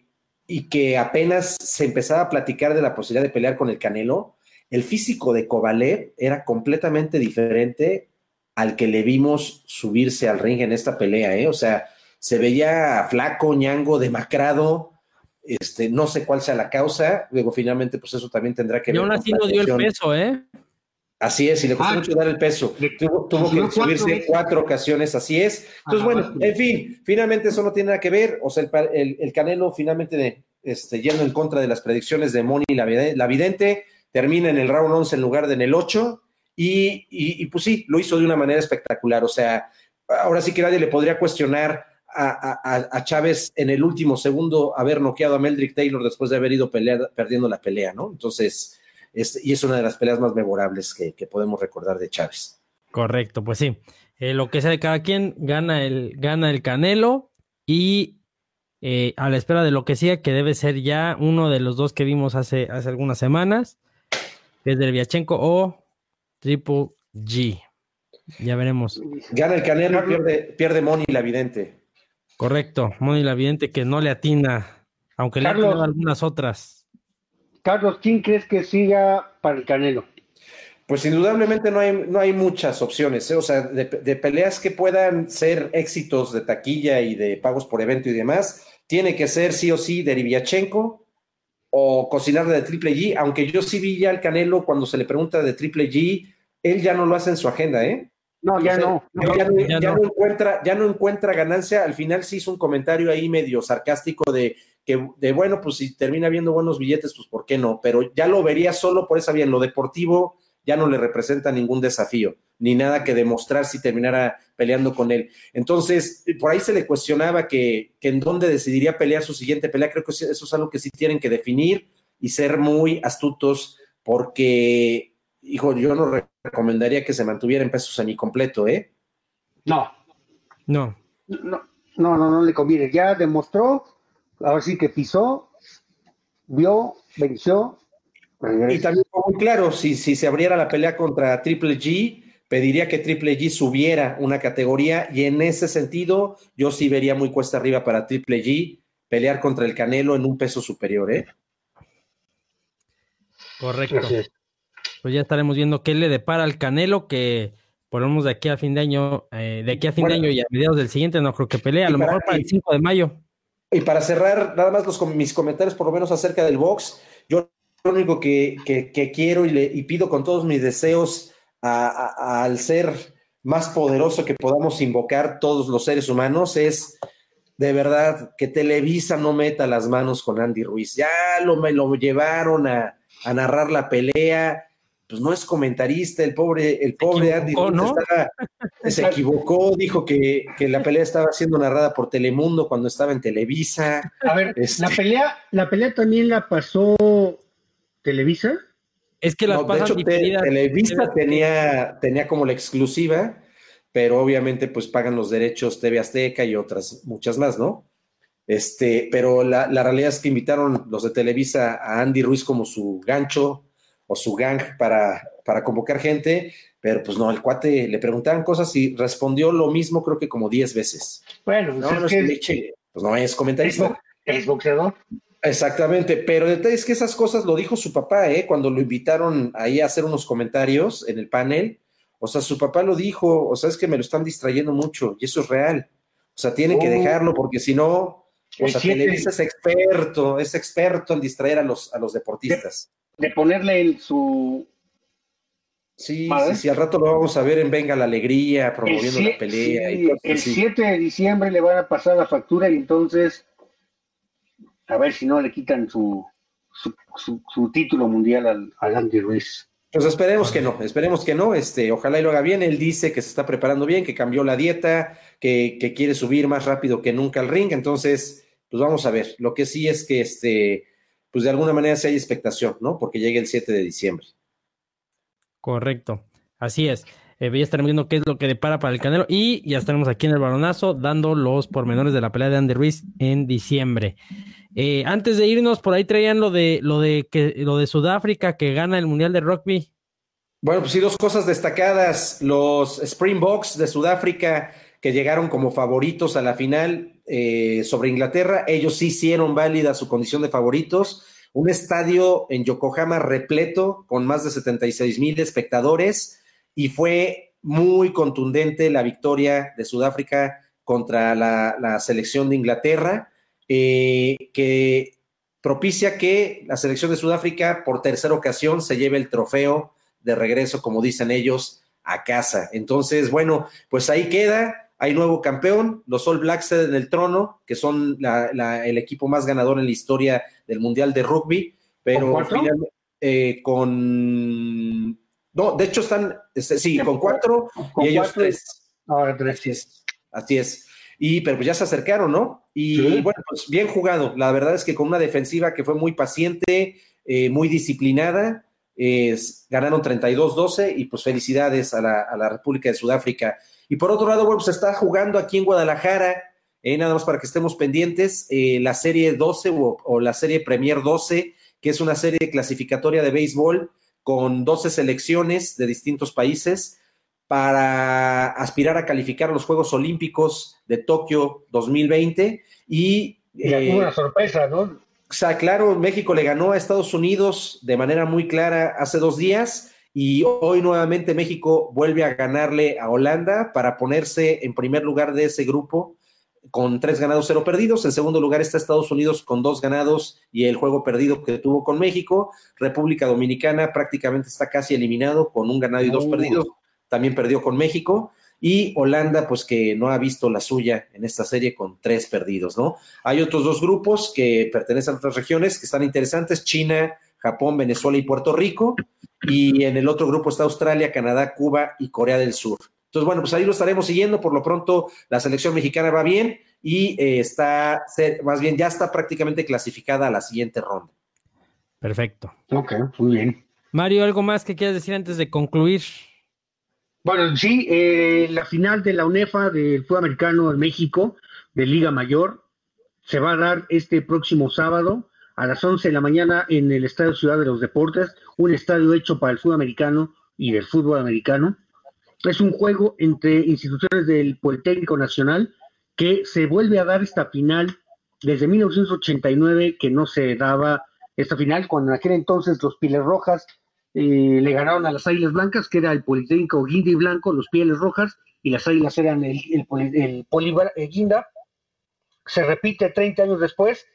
y que apenas se empezaba a platicar de la posibilidad de pelear con el Canelo, el físico de Kovalev era completamente diferente al que le vimos subirse al ring en esta pelea, ¿eh? O sea, se veía flaco, ñango, demacrado, este, no sé cuál sea la causa, luego finalmente pues eso también tendrá que
ver. Y aún así no dio el peso, ¿eh?
Así es, y le costó ah, mucho dar el peso. tuvo, que subirse en cuatro ocasiones, así es. Entonces, bueno, en fin, finalmente eso no tiene nada que ver. O sea, el, Canelo finalmente de, este, yendo en contra de las predicciones de Moni la, la vidente, termina en el round 11 en lugar de en el 8. Y, pues sí, lo hizo de una manera espectacular. O sea, ahora sí que nadie le podría cuestionar a, a, Chávez en el último segundo haber noqueado a Meldrick Taylor después de haber ido pelear, perdiendo la pelea, ¿no? Entonces, y es una de las peleas más memorables que, podemos recordar de Chávez.
Correcto, pues sí. Eh, lo que sea de cada quien, gana el, gana el Canelo y eh, a la espera de lo que sea, que debe ser ya uno de los dos que vimos hace, hace algunas semanas, que es del Viachenko o Triple G. Ya veremos.
Gana el Canelo y pierde, pierde Moni la vidente.
Correcto, Moni la vidente que no le atina, aunque le ha atinado algunas otras.
Carlos, ¿quién crees que siga para el Canelo?
Pues indudablemente no hay, no hay muchas opciones, ¿eh? o sea, de, peleas que puedan ser éxitos de taquilla y de pagos por evento y demás, tiene que ser sí o sí de Riviachenko o cocinar de Triple G, aunque yo sí vi ya al Canelo cuando se le pregunta de Triple G, él ya no lo hace en su agenda, ¿eh?
No, ya, no,
ya, no, encuentra, ya no encuentra ganancia. Al final sí hizo un comentario ahí medio sarcástico de que de bueno, pues si termina viendo buenos billetes, pues por qué no, pero ya lo vería solo por esa vía. En lo deportivo ya no le representa ningún desafío, ni nada que demostrar si terminara peleando con él. Entonces, por ahí se le cuestionaba que, que en dónde decidiría pelear su siguiente pelea. Creo que eso es algo que sí tienen que definir y ser muy astutos, porque, hijo, yo no recomendaría que se mantuviera en peso semicompleto, ¿eh?
No.
No.
No, no, no, no le conviene. Ya demostró, ahora sí que pisó, vio, venció.
Y también fue muy claro, si, si se abriera la pelea contra Triple G, pediría que Triple G subiera una categoría y en ese sentido yo sí vería muy cuesta arriba para Triple G pelear contra el Canelo en un peso superior, ¿eh?
Correcto. Pues ya estaremos viendo qué le depara al Canelo, que ponemos de aquí a fin de año, eh, de aquí a fin de año y a mediados del siguiente, no creo que pelee, a lo mejor para el 5 de mayo.
Y para cerrar, nada más los, mis comentarios, por lo menos acerca del box, yo único que, quiero y, pido con todos mis deseos al ser más poderoso que podamos invocar todos los seres humanos es de verdad que Televisa no meta las manos con Andy Ruiz. Ya lo, me lo llevaron a, narrar la pelea, pues no es comentarista, el pobre, el pobre Andy Ruiz se equivocó, dijo que, la pelea estaba siendo narrada por Telemundo cuando estaba en Televisa.
A ver, la este pelea, la pelea también la pasó Televisa.
Es que las
de hecho, Televisa tenía, tenía como la exclusiva, pero obviamente pues pagan los derechos TV Azteca y otras muchas más, ¿no? Este, pero la, realidad es que invitaron los de Televisa a Andy Ruiz como su gancho o su gang para, para convocar gente, pero pues no, el cuate le preguntaban cosas y respondió lo mismo creo que como 10 veces.
Bueno,
no, no es que, pues no es comentarista.
Es boxeador.
Exactamente, pero el detalle es que esas cosas lo dijo su papá, ¿eh? Cuando lo invitaron ahí a hacer unos comentarios en el panel. O sea, su papá lo dijo, o sea, es que me lo están distrayendo mucho y eso es real. O sea, tienen que oh. dejarlo porque si no, o sea, Televisa es experto, es experto en distraer a los, a los deportistas.
De, ponerle en su...
Sí, sí, sí, al rato lo vamos a ver en Venga la Alegría, promoviendo la pelea.
y el 7 de diciembre le van a pasar la factura y entonces a ver si no le quitan su, su, título mundial al, al, Andy Ruiz.
Pues esperemos que no, esperemos que no, este, ojalá y lo haga bien, él dice que se está preparando bien, que cambió la dieta, que, que quiere subir más rápido que nunca al ring, entonces, pues vamos a ver, lo que sí es que, este, pues de alguna manera sí hay expectación, ¿no? Porque llegue el 7 de diciembre.
Correcto, así es. Eh, ya estaremos viendo qué es lo que depara para el Canelo y ya estaremos aquí en el balonazo dando los pormenores de la pelea de Andy Ruiz en diciembre. Eh, antes de irnos, por ahí traían lo de lo de que lo de Sudáfrica que gana el Mundial de Rugby.
Bueno, pues sí, dos cosas destacadas. Los Springboks de Sudáfrica que llegaron como favoritos a la final eh, sobre Inglaterra, ellos sí hicieron válida su condición de favoritos. Un estadio en Yokohama repleto con más de 76 mil espectadores y fue muy contundente la victoria de Sudáfrica contra la selección de Inglaterra. Eh, que propicia que la selección de Sudáfrica por tercera ocasión se lleve el trofeo de regreso, como dicen ellos, a casa. Entonces, bueno, pues ahí queda, hay nuevo campeón, los All Blacks en el trono, que son el equipo más ganador en la historia del Mundial de Rugby, pero ¿Con, eh, con no, de hecho están, este, sí, con cuatro y ellos tres.
Tres.
Así es. Así es. Y, pero pues ya se acercaron, ¿no? Y bueno, pues bien jugado. La verdad es que con una defensiva que fue muy paciente, eh, muy disciplinada, ganaron 32-12 y pues felicidades a la, República de Sudáfrica. Y por otro lado, bueno, pues está jugando aquí en Guadalajara, eh, nada más para que estemos pendientes, eh, la serie 12 o, o, la serie Premier 12, que es una serie clasificatoria de béisbol con 12 selecciones de distintos países para aspirar a calificar los Juegos Olímpicos de Tokio 2020 y...
Eh, una sorpresa, ¿no?
O sea, claro, México le ganó a Estados Unidos de manera muy clara hace dos días y hoy nuevamente México vuelve a ganarle a Holanda para ponerse en primer lugar de ese grupo con tres ganados, cero perdidos. En segundo lugar está Estados Unidos con dos ganados y el juego perdido que tuvo con México. República Dominicana prácticamente está casi eliminado con un ganado y dos perdidos también perdió con México, y Holanda, pues que no ha visto la suya en esta serie con tres perdidos, ¿no? Hay otros dos grupos que pertenecen a otras regiones que están interesantes, China, Japón, Venezuela y Puerto Rico, y en el otro grupo está Australia, Canadá, Cuba y Corea del Sur. Entonces, bueno, pues ahí lo estaremos siguiendo. Por lo pronto, la selección mexicana va bien y eh, está, más bien, ya está prácticamente clasificada a la siguiente ronda.
Perfecto.
Ok, muy bien.
Mario, ¿algo más que quieras decir antes de concluir?
Bueno, sí, eh, la final de la UNEFA del fútbol americano en México, de Liga Mayor, se va a dar este próximo sábado a las 11 de la mañana en el Estadio Ciudad de los Deportes, un estadio hecho para el fútbol americano y del fútbol americano. Es un juego entre instituciones del Politécnico Nacional que se vuelve a dar esta final desde 1989 que no se daba esta final, cuando en aquel entonces los Piles Rojas eh, le ganaron a las Águilas Blancas, que era el Politécnico Guinda y Blanco, los Pieles Rojas, y las Águilas eran el, el, Guinda. Se repite 30 años después,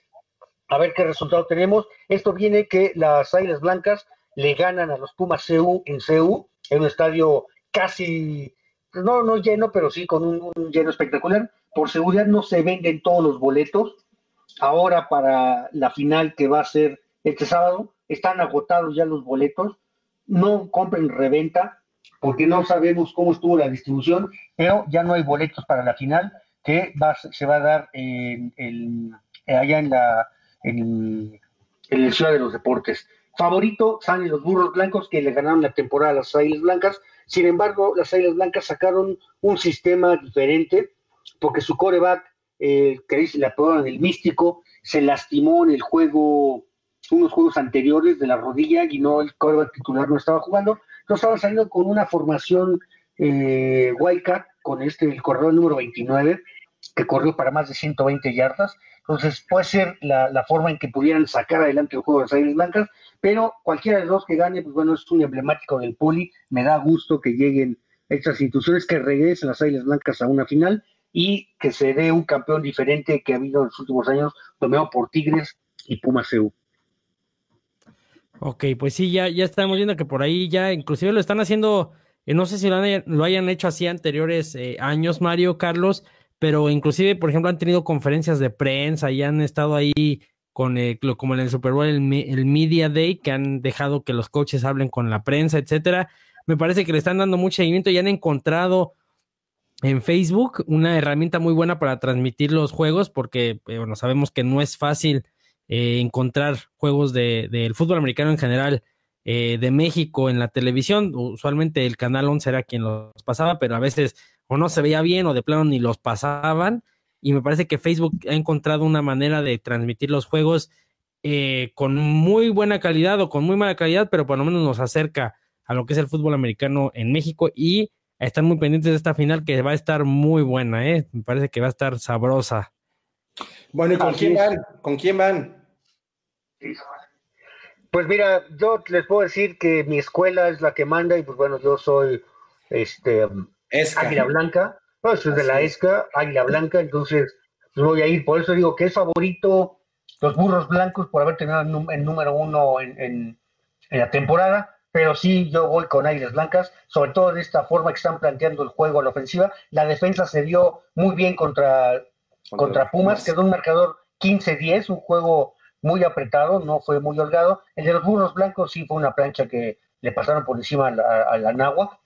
a ver qué resultado tenemos. Esto viene que las Águilas Blancas le ganan a los Pumas CU en CU, en un estadio casi, no, no lleno, pero sí con un, lleno espectacular. Por seguridad no se venden todos los boletos. Ahora para la final que va a ser este sábado, están agotados ya los boletos. No compren reventa porque no sabemos cómo estuvo la distribución, pero ya no hay boletos para la final que va, se va a dar allá en la en, el Ciudad de los Deportes. Favorito salen los burros blancos que le ganaron la temporada a las Águilas Blancas. Sin embargo, las Águilas Blancas sacaron un sistema diferente porque su coreback, eh, que dice la en el místico, se lastimó en el juego, unos juegos anteriores de la rodilla y no el coreback titular no estaba jugando. Entonces estaban saliendo con una formación eh, con este, el corredor número 29, que corrió para más de 120 yardas. Entonces puede ser la, forma en que pudieran sacar adelante el juego de las Águilas Blancas, pero cualquiera de los dos que gane, pues bueno, es un emblemático del poli. Me da gusto que lleguen estas instituciones, que regresen las Águilas Blancas a una final y que se dé un campeón diferente que ha habido en los últimos años, dominado por Tigres y Pumas CU.
Ok, pues sí, ya, ya estamos viendo que por ahí ya inclusive lo están haciendo, eh, no sé si lo, hayan hecho así anteriores eh, años, Mario, Carlos, pero inclusive, por ejemplo, han tenido conferencias de prensa y han estado ahí con el, como en el Super Bowl, el, Media Day, que han dejado que los coaches hablen con la prensa, etcétera. Me parece que le están dando mucho seguimiento y han encontrado en Facebook una herramienta muy buena para transmitir los juegos, porque eh, bueno, sabemos que no es fácil eh, encontrar juegos del de, fútbol americano en general eh, de México en la televisión. Usualmente el canal 11 era quien los pasaba, pero a veces o no se veía bien o de plano ni los pasaban. Y me parece que Facebook ha encontrado una manera de transmitir los juegos eh, con muy buena calidad o con muy mala calidad, pero por lo menos nos acerca a lo que es el fútbol americano en México y están muy pendientes de esta final que va a estar muy buena, ¿eh? Me parece que va a estar sabrosa.
Bueno, ¿y con quién van? ¿Con quién van?
Pues mira, yo les puedo decir que mi escuela es la que manda y pues bueno, yo soy este Águila Blanca, no, soy de la ESCA, Águila Blanca, entonces pues voy a ir, por eso digo que es favorito los burros blancos por haber tenido el número uno en, la temporada, pero sí yo voy con Águilas Blancas, sobre todo de esta forma que están planteando el juego a la ofensiva. La defensa se vio muy bien contra, contra, Pumas, quedó un marcador 15-10, un juego muy apretado, no fue muy holgado. El de los burros blancos sí fue una plancha que le pasaron por encima a la, Nagua,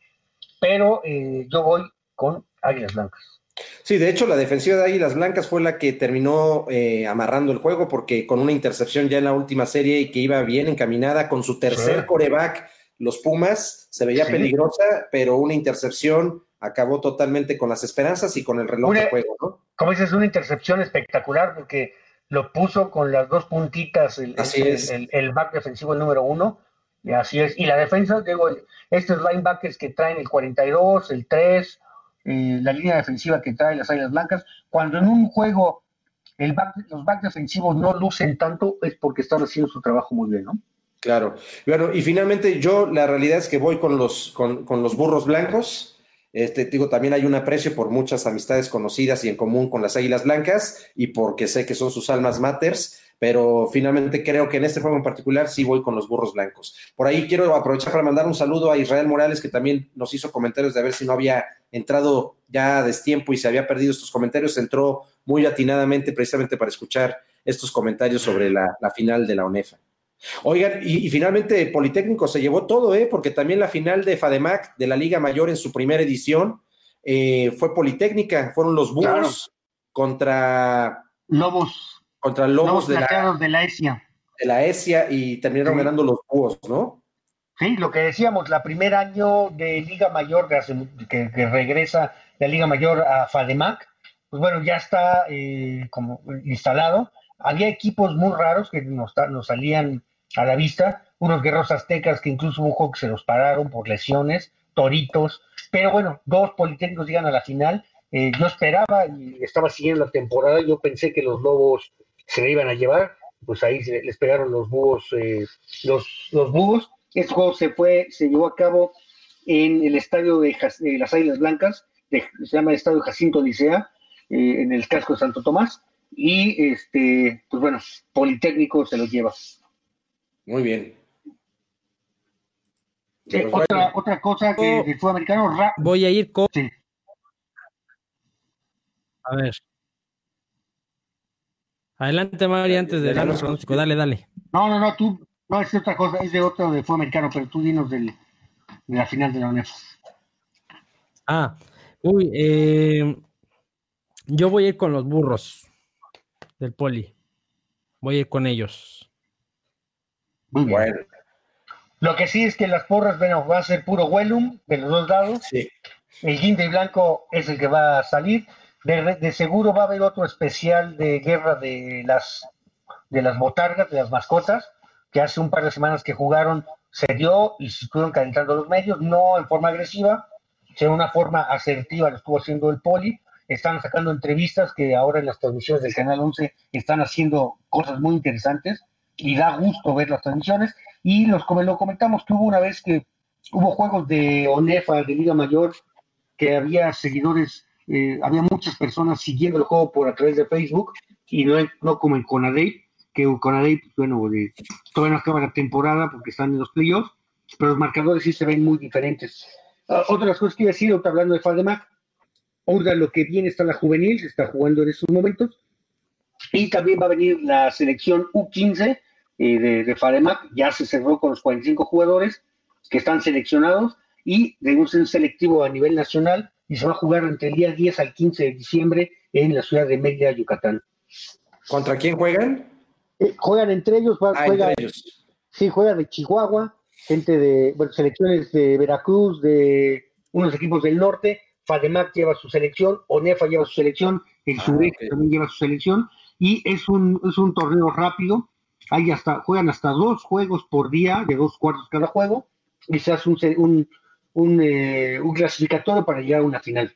pero eh, yo voy con Águilas Blancas.
Sí, de hecho, la defensiva de Águilas Blancas fue la que terminó eh, amarrando el juego, porque con una intercepción ya en la última serie y que iba bien encaminada, con su tercer coreback, los Pumas, se veía peligrosa, pero una intercepción acabó totalmente con las esperanzas y con el reloj de juego, ¿no?
Como dices, una intercepción espectacular, porque lo puso con las dos puntitas el, el, back defensivo el número uno, y así es. Y la defensa, digo, estos linebackers que traen el 42, el 3, eh, la línea defensiva que trae las Águilas Blancas, cuando en un juego el los back defensivos no lucen tanto, es porque están haciendo su trabajo muy bien, ¿no?
Claro. Bueno, y finalmente yo la realidad es que voy con los, con, con los burros blancos. Este, digo, también hay un aprecio por muchas amistades conocidas y en común con las Águilas Blancas y porque sé que son sus almas maters, pero finalmente creo que en este juego en particular sí voy con los burros blancos. Por ahí quiero aprovechar para mandar un saludo a Israel Morales, que también nos hizo comentarios de ver si no había entrado ya a destiempo y se había perdido estos comentarios. Entró muy atinadamente precisamente para escuchar estos comentarios sobre la, la final de la ONEFA. Oigan, y, finalmente Politécnico se llevó todo, ¿eh? porque también la final de FADEMAC de la Liga Mayor en su primera edición eh, fue Politécnica, fueron los Búhos contra
Lobos.
Contra Lobos,
de, la, de la ESIA.
De la ESIA y terminaron ganando los Búhos, ¿no?
Sí, lo que decíamos, la primer año de Liga Mayor que, regresa la Liga Mayor a FADEMAC, pues bueno, ya está eh, como instalado. Había equipos muy raros que nos, nos salían a la vista, unos guerreros aztecas que incluso hubo un que se los pararon por lesiones, toritos, pero bueno, dos politécnicos llegan a la final. Eh, yo esperaba y estaba siguiendo la temporada, yo pensé que los lobos se le iban a llevar, pues ahí les pegaron los búhos, eh, los, los búhos. Este juego se fue, se llevó a cabo en el estadio de, las Águilas Blancas, se llama el estadio Jacinto Licea, eh, en el casco de Santo Tomás. y este, pues bueno, Politécnico se los lleva.
Muy bien.
Otra, otra cosa que el fútbol americano.
Voy a ir con. A ver. Adelante, Mari, antes de dar pronóstico. Dale, dale.
No, no, no, tú. No, es otra cosa, es de otro de fútbol americano, pero tú dinos del, de la final de la UNEF.
Ah, uy, eh, yo voy a ir con los burros del poli. Voy a ir con ellos.
Muy Bueno. Lo que sí es que las porras bueno, va a ser puro Wellum de los dos lados. Sí. El guinde blanco es el que va a salir. De, seguro va a haber otro especial de guerra de las de las botargas, de las mascotas, que hace un par de semanas que jugaron, se dio y se estuvieron calentando los medios, no en forma agresiva, sino una forma asertiva, lo estuvo haciendo el poli, están sacando entrevistas que ahora en las transmisiones del Canal 11 están haciendo cosas muy interesantes y da gusto ver las transmisiones. Y los, lo comentamos, que hubo una vez que hubo juegos de ONEFA, de Liga Mayor, que había seguidores, eh, había muchas personas siguiendo el juego por a través de Facebook y no, no como en Conadey, que Conadey, pues, bueno, todavía no acaba la temporada porque están en los playoffs, pero los marcadores sí se ven muy diferentes. Uh, otra de las cosas que iba a decir, hablando de Fademac, Ahora lo que viene está la juvenil, se está jugando en estos momentos. Y también va a venir la selección U15 eh, de, de Faremac, ya se cerró con los 45 jugadores que están seleccionados y de un selectivo a nivel nacional y se va a jugar entre el día 10 al 15 de diciembre en la ciudad de Mérida, Yucatán.
¿Contra quién juegan?
Eh, juegan entre ellos, ah, entre ellos. Sí, juega de Chihuahua, gente de, bueno, selecciones de Veracruz, de unos equipos del norte FADEMAC lleva su selección, ONEFA lleva su selección, el ah, también lleva su selección, y es un, es un torneo rápido, hay hasta, juegan hasta dos juegos por día, de dos cuartos cada juego, y se hace un, un, eh, un clasificatorio para llegar a una final.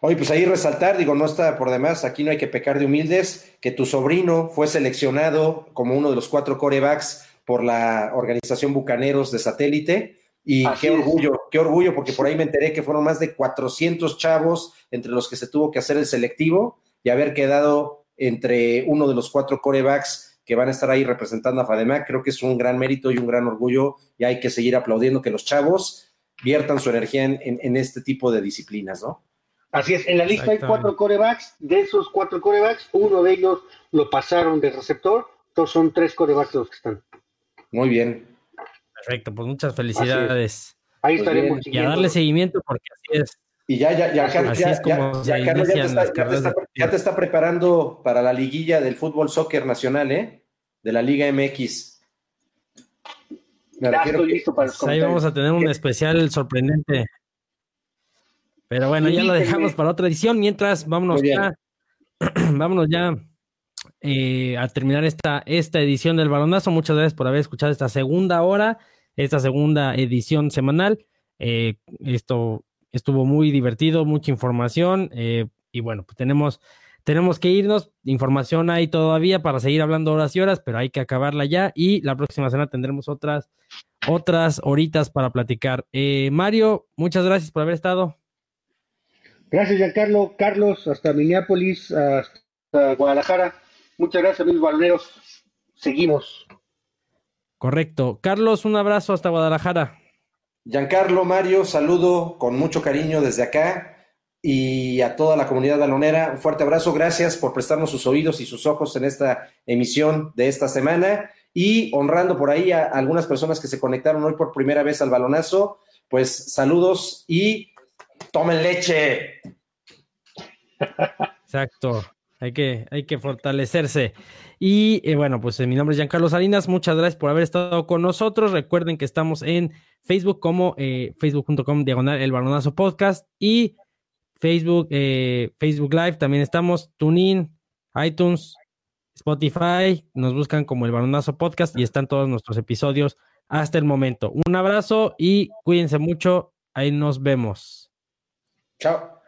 Oye, pues ahí resaltar, digo, no está por demás, aquí no hay que pecar de humildes, que tu sobrino fue seleccionado como uno de los cuatro corebacks por la organización Bucaneros de satélite, y qué orgullo, qué orgullo, porque por ahí me enteré que fueron más de 400 chavos entre los que se tuvo que hacer el selectivo y haber quedado entre uno de los cuatro corebacks que van a estar ahí representando a FADEMAC. Creo que es un gran mérito y un gran orgullo y hay que seguir aplaudiendo que los chavos viertan su energía en, este tipo de disciplinas, ¿no?
Así es, en la lista hay cuatro corebacks, de esos cuatro corebacks, uno de ellos lo pasaron de receptor, todos son tres corebacks los que están.
Muy bien,
Perfecto, pues muchas felicidades.
Ahí estaremos.
Y a darle seguimiento porque así es.
Y ya, ya, ya, Carlos, ya, te está, preparando para la liguilla del fútbol soccer nacional, ¿eh? De la Liga MX.
Me estoy listo para
Ahí vamos a tener un especial sorprendente. Pero bueno, ya lo dejamos para otra edición. Mientras, vámonos ya. vámonos ya eh, a terminar esta, esta edición del balonazo. Muchas gracias por haber escuchado esta segunda hora esta segunda edición semanal. Eh, esto estuvo muy divertido, mucha información eh, y bueno, pues tenemos, tenemos que irnos. Información hay todavía para seguir hablando horas y horas, pero hay que acabarla ya y la próxima semana tendremos otras, otras horitas para platicar. Eh, Mario, muchas gracias por haber estado.
Gracias, Giancarlo. Carlos, hasta Minneapolis, hasta Guadalajara. Muchas gracias, mis baloneros. Seguimos.
Correcto. Carlos, un abrazo hasta Guadalajara.
Giancarlo, Mario, saludo con mucho cariño desde acá y a toda la comunidad balonera. Un fuerte abrazo. Gracias por prestarnos sus oídos y sus ojos en esta emisión de esta semana y honrando por ahí a algunas personas que se conectaron hoy por primera vez al balonazo. Pues saludos y tomen leche.
Exacto. Hay que, hay que fortalecerse. Y eh, bueno, pues eh, mi nombre es Giancarlo Salinas. Muchas gracias por haber estado con nosotros. Recuerden que estamos en Facebook como eh, facebook.com diagonal el balonazo podcast y Facebook, Facebook Live. También estamos, TuneIn, iTunes, Spotify. Nos buscan como el balonazo podcast y están todos nuestros episodios hasta el momento. Un abrazo y cuídense mucho. Ahí nos vemos.
Chao.